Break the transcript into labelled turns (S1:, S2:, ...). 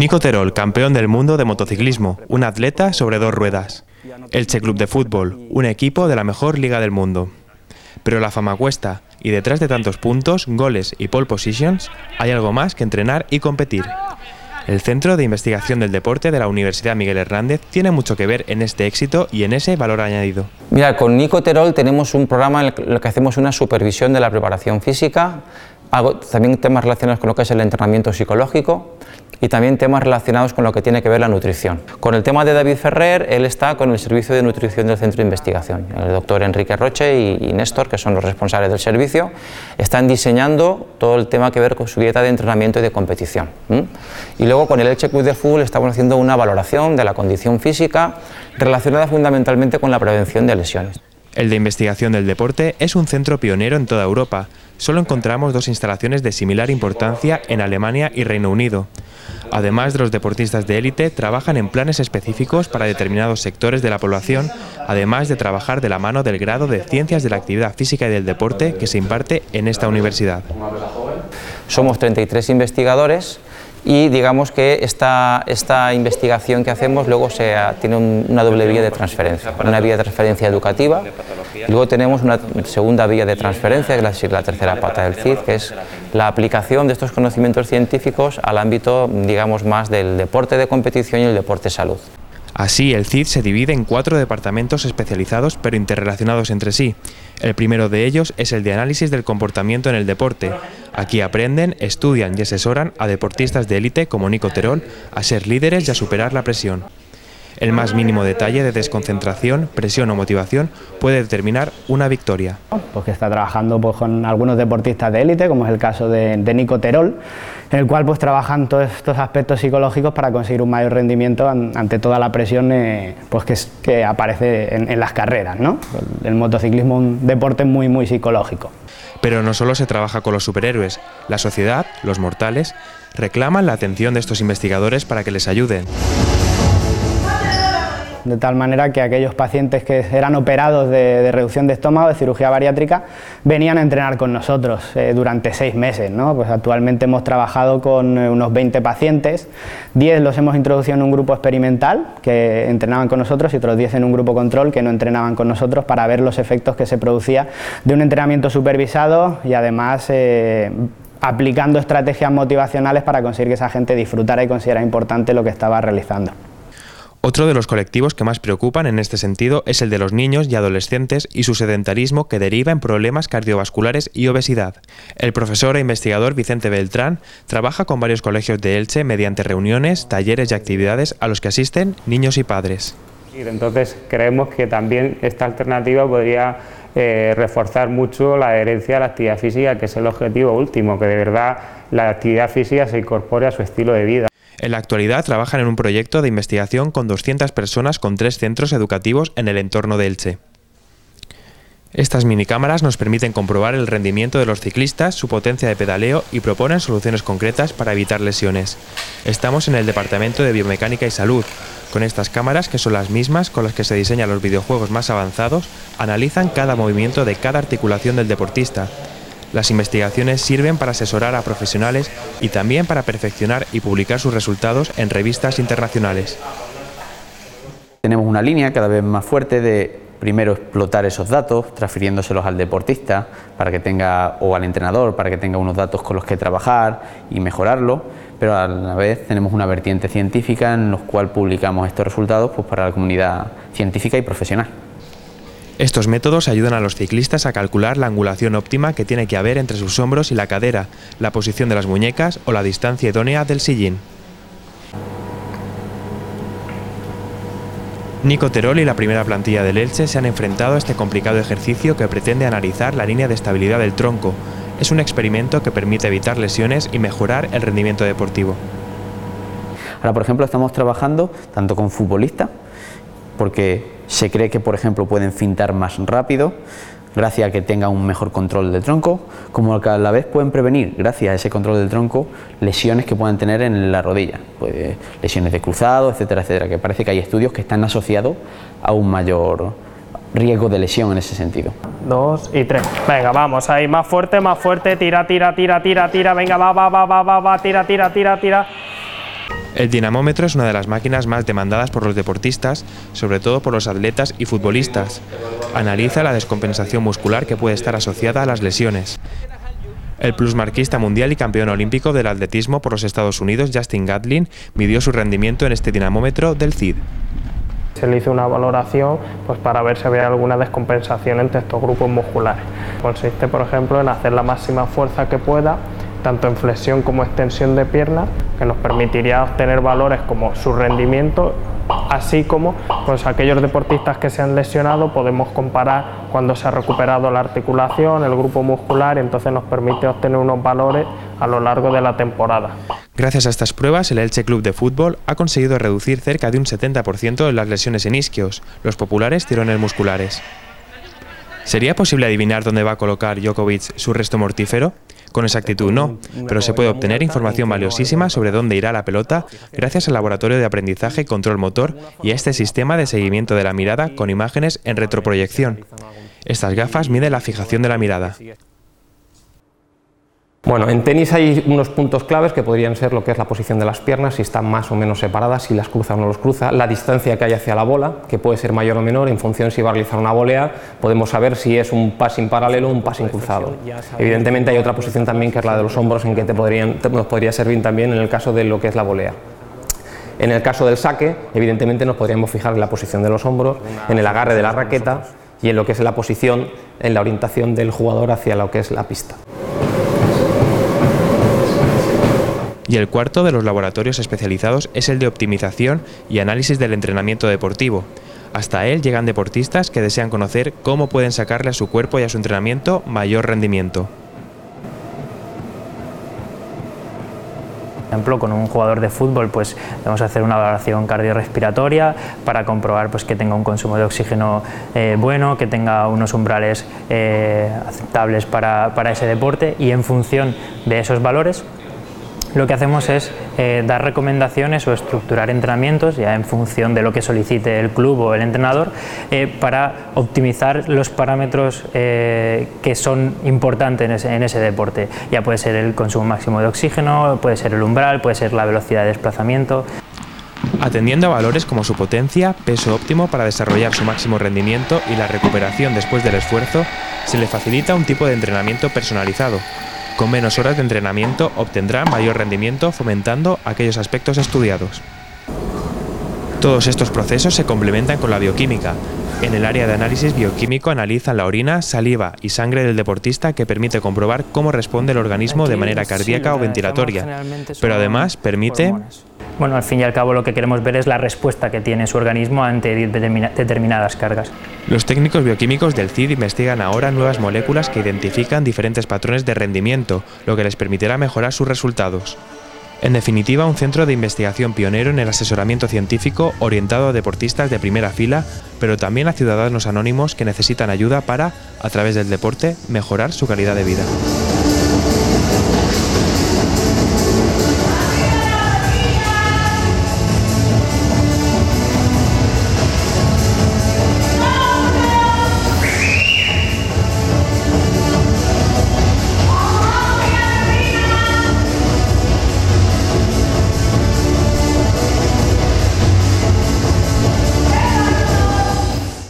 S1: Nico Terol, campeón del mundo de motociclismo, un atleta sobre dos ruedas. Elche Club de Fútbol, un equipo de la mejor liga del mundo. Pero la fama cuesta, y detrás de tantos puntos, goles y pole positions, hay algo más que entrenar y competir. El Centro de Investigación del Deporte de la Universidad Miguel Hernández tiene mucho que ver en este éxito y en ese valor añadido.
S2: Mira, con Nico Terol tenemos un programa en el que hacemos una supervisión de la preparación física, también temas relacionados con lo que es el entrenamiento psicológico, y también temas relacionados con lo que tiene que ver la nutrición. Con el tema de David Ferrer, él está con el servicio de nutrición del centro de investigación. El doctor Enrique Roche y, Néstor, que son los responsables del servicio, están diseñando todo el tema que ver con su dieta de entrenamiento y de competición. Y luego con el Elche Club de Fútbol estamos haciendo una valoración de la condición física relacionada fundamentalmente con la prevención de lesiones.
S1: El de investigación del deporte es un centro pionero en toda Europa. Solo encontramos dos instalaciones de similar importancia en Alemania y Reino Unido. Además de los deportistas de élite, trabajan en planes específicos para determinados sectores de la población, además de trabajar de la mano del grado de Ciencias de la Actividad Física y del Deporte que se imparte en esta universidad.
S2: Somos 33 investigadores y digamos que esta, esta investigación que hacemos luego se, tiene una doble vía de transferencia, una vía de transferencia educativa, luego tenemos una segunda vía de transferencia, que es la, tercera pata del CID, que es la aplicación de estos conocimientos científicos al ámbito, digamos, más del deporte de competición y el deporte salud.
S1: Así, el CID se divide en cuatro departamentos especializados pero interrelacionados entre sí. El primero de ellos es el de análisis del comportamiento en el deporte. Aquí aprenden, estudian y asesoran a deportistas de élite como Nico Terol a ser líderes y a superar la presión. El más mínimo detalle de desconcentración, presión o motivación puede determinar una victoria.
S3: Porque está trabajando pues, con algunos deportistas de élite, como es el caso de, Nico Terol, en el cual pues, trabajan todos estos aspectos psicológicos para conseguir un mayor rendimiento ante toda la presión eh, pues, que, que, aparece en, en las carreras. ¿no? El motociclismo es un deporte muy, muy psicológico.
S1: Pero no solo se trabaja con los superhéroes, la sociedad, los mortales, reclaman la atención de estos investigadores para que les ayuden
S3: de tal manera que aquellos pacientes que eran operados de, reducción de estómago, de cirugía bariátrica, venían a entrenar con nosotros eh, durante seis meses. ¿no? Pues actualmente hemos trabajado con eh, unos 20 pacientes, 10 los hemos introducido en un grupo experimental que entrenaban con nosotros y otros 10 en un grupo control que no entrenaban con nosotros para ver los efectos que se producía de un entrenamiento supervisado y además eh, aplicando estrategias motivacionales para conseguir que esa gente disfrutara y considerara importante lo que estaba realizando.
S1: Otro de los colectivos que más preocupan en este sentido es el de los niños y adolescentes y su sedentarismo que deriva en problemas cardiovasculares y obesidad. El profesor e investigador Vicente Beltrán trabaja con varios colegios de Elche mediante reuniones, talleres y actividades a los que asisten niños y padres.
S4: Entonces creemos que también esta alternativa podría eh, reforzar mucho la adherencia a la actividad física, que es el objetivo último, que de verdad la actividad física se incorpore a su estilo de vida.
S1: En la actualidad trabajan en un proyecto de investigación con 200 personas con tres centros educativos en el entorno de Elche. Estas minicámaras nos permiten comprobar el rendimiento de los ciclistas, su potencia de pedaleo y proponen soluciones concretas para evitar lesiones. Estamos en el Departamento de Biomecánica y Salud. Con estas cámaras, que son las mismas con las que se diseñan los videojuegos más avanzados, analizan cada movimiento de cada articulación del deportista las investigaciones sirven para asesorar a profesionales y también para perfeccionar y publicar sus resultados en revistas internacionales.
S5: Tenemos una línea cada vez más fuerte de primero explotar esos datos, transfiriéndoselos al deportista para que tenga o al entrenador para que tenga unos datos con los que trabajar y mejorarlo, pero a la vez tenemos una vertiente científica en la cual publicamos estos resultados pues, para la comunidad científica y profesional.
S1: Estos métodos ayudan a los ciclistas a calcular la angulación óptima que tiene que haber entre sus hombros y la cadera, la posición de las muñecas o la distancia idónea del sillín. Nico Terol y la primera plantilla del Elche se han enfrentado a este complicado ejercicio que pretende analizar la línea de estabilidad del tronco. Es un experimento que permite evitar lesiones y mejorar el rendimiento deportivo.
S5: Ahora, por ejemplo, estamos trabajando tanto con futbolistas, porque se cree que, por ejemplo, pueden fintar más rápido gracias a que tengan un mejor control del tronco, como que a la vez pueden prevenir, gracias a ese control del tronco, lesiones que puedan tener en la rodilla, pues, lesiones de cruzado, etcétera, etcétera, que parece que hay estudios que están asociados a un mayor riesgo de lesión en ese sentido.
S6: Dos y tres. Venga, vamos, ahí, más fuerte, más fuerte, tira, tira, tira, tira, tira, venga, va, va, va, va, va, va, tira, tira, tira, tira.
S1: El dinamómetro es una de las máquinas más demandadas por los deportistas, sobre todo por los atletas y futbolistas. Analiza la descompensación muscular que puede estar asociada a las lesiones. El plusmarquista mundial y campeón olímpico del atletismo por los Estados Unidos, Justin Gatlin, midió su rendimiento en este dinamómetro del CID.
S6: Se le hizo una valoración pues, para ver si había alguna descompensación entre estos grupos musculares. Consiste, por ejemplo, en hacer la máxima fuerza que pueda tanto en flexión como extensión de piernas, que nos permitiría obtener valores como su rendimiento, así como pues, aquellos deportistas que se han lesionado podemos comparar cuando se ha recuperado la articulación, el grupo muscular, y entonces nos permite obtener unos valores a lo largo de la temporada.
S1: Gracias a estas pruebas, el Elche Club de Fútbol ha conseguido reducir cerca de un 70% de las lesiones en isquios, los populares tirones musculares. ¿Sería posible adivinar dónde va a colocar Djokovic su resto mortífero? Con exactitud no, pero se puede obtener información valiosísima sobre dónde irá la pelota gracias al laboratorio de aprendizaje control motor y a este sistema de seguimiento de la mirada con imágenes en retroproyección. Estas gafas miden la fijación de la mirada.
S7: Bueno, en tenis hay unos puntos claves que podrían ser lo que es la posición de las piernas, si están más o menos separadas, si las cruza o no los cruza, la distancia que hay hacia la bola, que puede ser mayor o menor, en función si va a realizar una volea, podemos saber si es un passing paralelo o un passing cruzado. Evidentemente hay otra posición también que es la de los hombros, en que te podrían, nos podría servir también en el caso de lo que es la volea. En el caso del saque, evidentemente nos podríamos fijar en la posición de los hombros, en el agarre de la raqueta y en lo que es la posición, en la orientación del jugador hacia lo que es la pista.
S1: Y el cuarto de los laboratorios especializados es el de optimización y análisis del entrenamiento deportivo. Hasta él llegan deportistas que desean conocer cómo pueden sacarle a su cuerpo y a su entrenamiento mayor rendimiento.
S8: Por ejemplo, con un jugador de fútbol, pues vamos a hacer una valoración cardiorrespiratoria para comprobar pues, que tenga un consumo de oxígeno eh, bueno, que tenga unos umbrales eh, aceptables para, para ese deporte y en función de esos valores lo que hacemos es eh, dar recomendaciones o estructurar entrenamientos ya en función de lo que solicite el club o el entrenador eh, para optimizar los parámetros eh, que son importantes en ese, deporte. Ya puede ser el consumo máximo de oxígeno, puede ser el umbral, puede ser la velocidad de desplazamiento.
S1: Atendiendo a valores como su potencia, peso óptimo para desarrollar su máximo rendimiento y la recuperación después del esfuerzo, se le facilita un tipo de entrenamiento personalizado, con menos horas de entrenamiento obtendrá mayor rendimiento fomentando aquellos aspectos estudiados. Todos estos procesos se complementan con la bioquímica. En el área de análisis bioquímico analizan la orina, saliva y sangre del deportista que permite comprobar cómo responde el organismo de manera cardíaca o ventilatoria, pero además permite
S8: bueno, al fin y al cabo lo que queremos ver es la respuesta que tiene su organismo ante determinadas cargas.
S1: Los técnicos bioquímicos del CID investigan ahora nuevas moléculas que identifican diferentes patrones de rendimiento, lo que les permitirá mejorar sus resultados. En definitiva, un centro de investigación pionero en el asesoramiento científico orientado a deportistas de primera fila, pero también a ciudadanos anónimos que necesitan ayuda para, a través del deporte, mejorar su calidad de vida.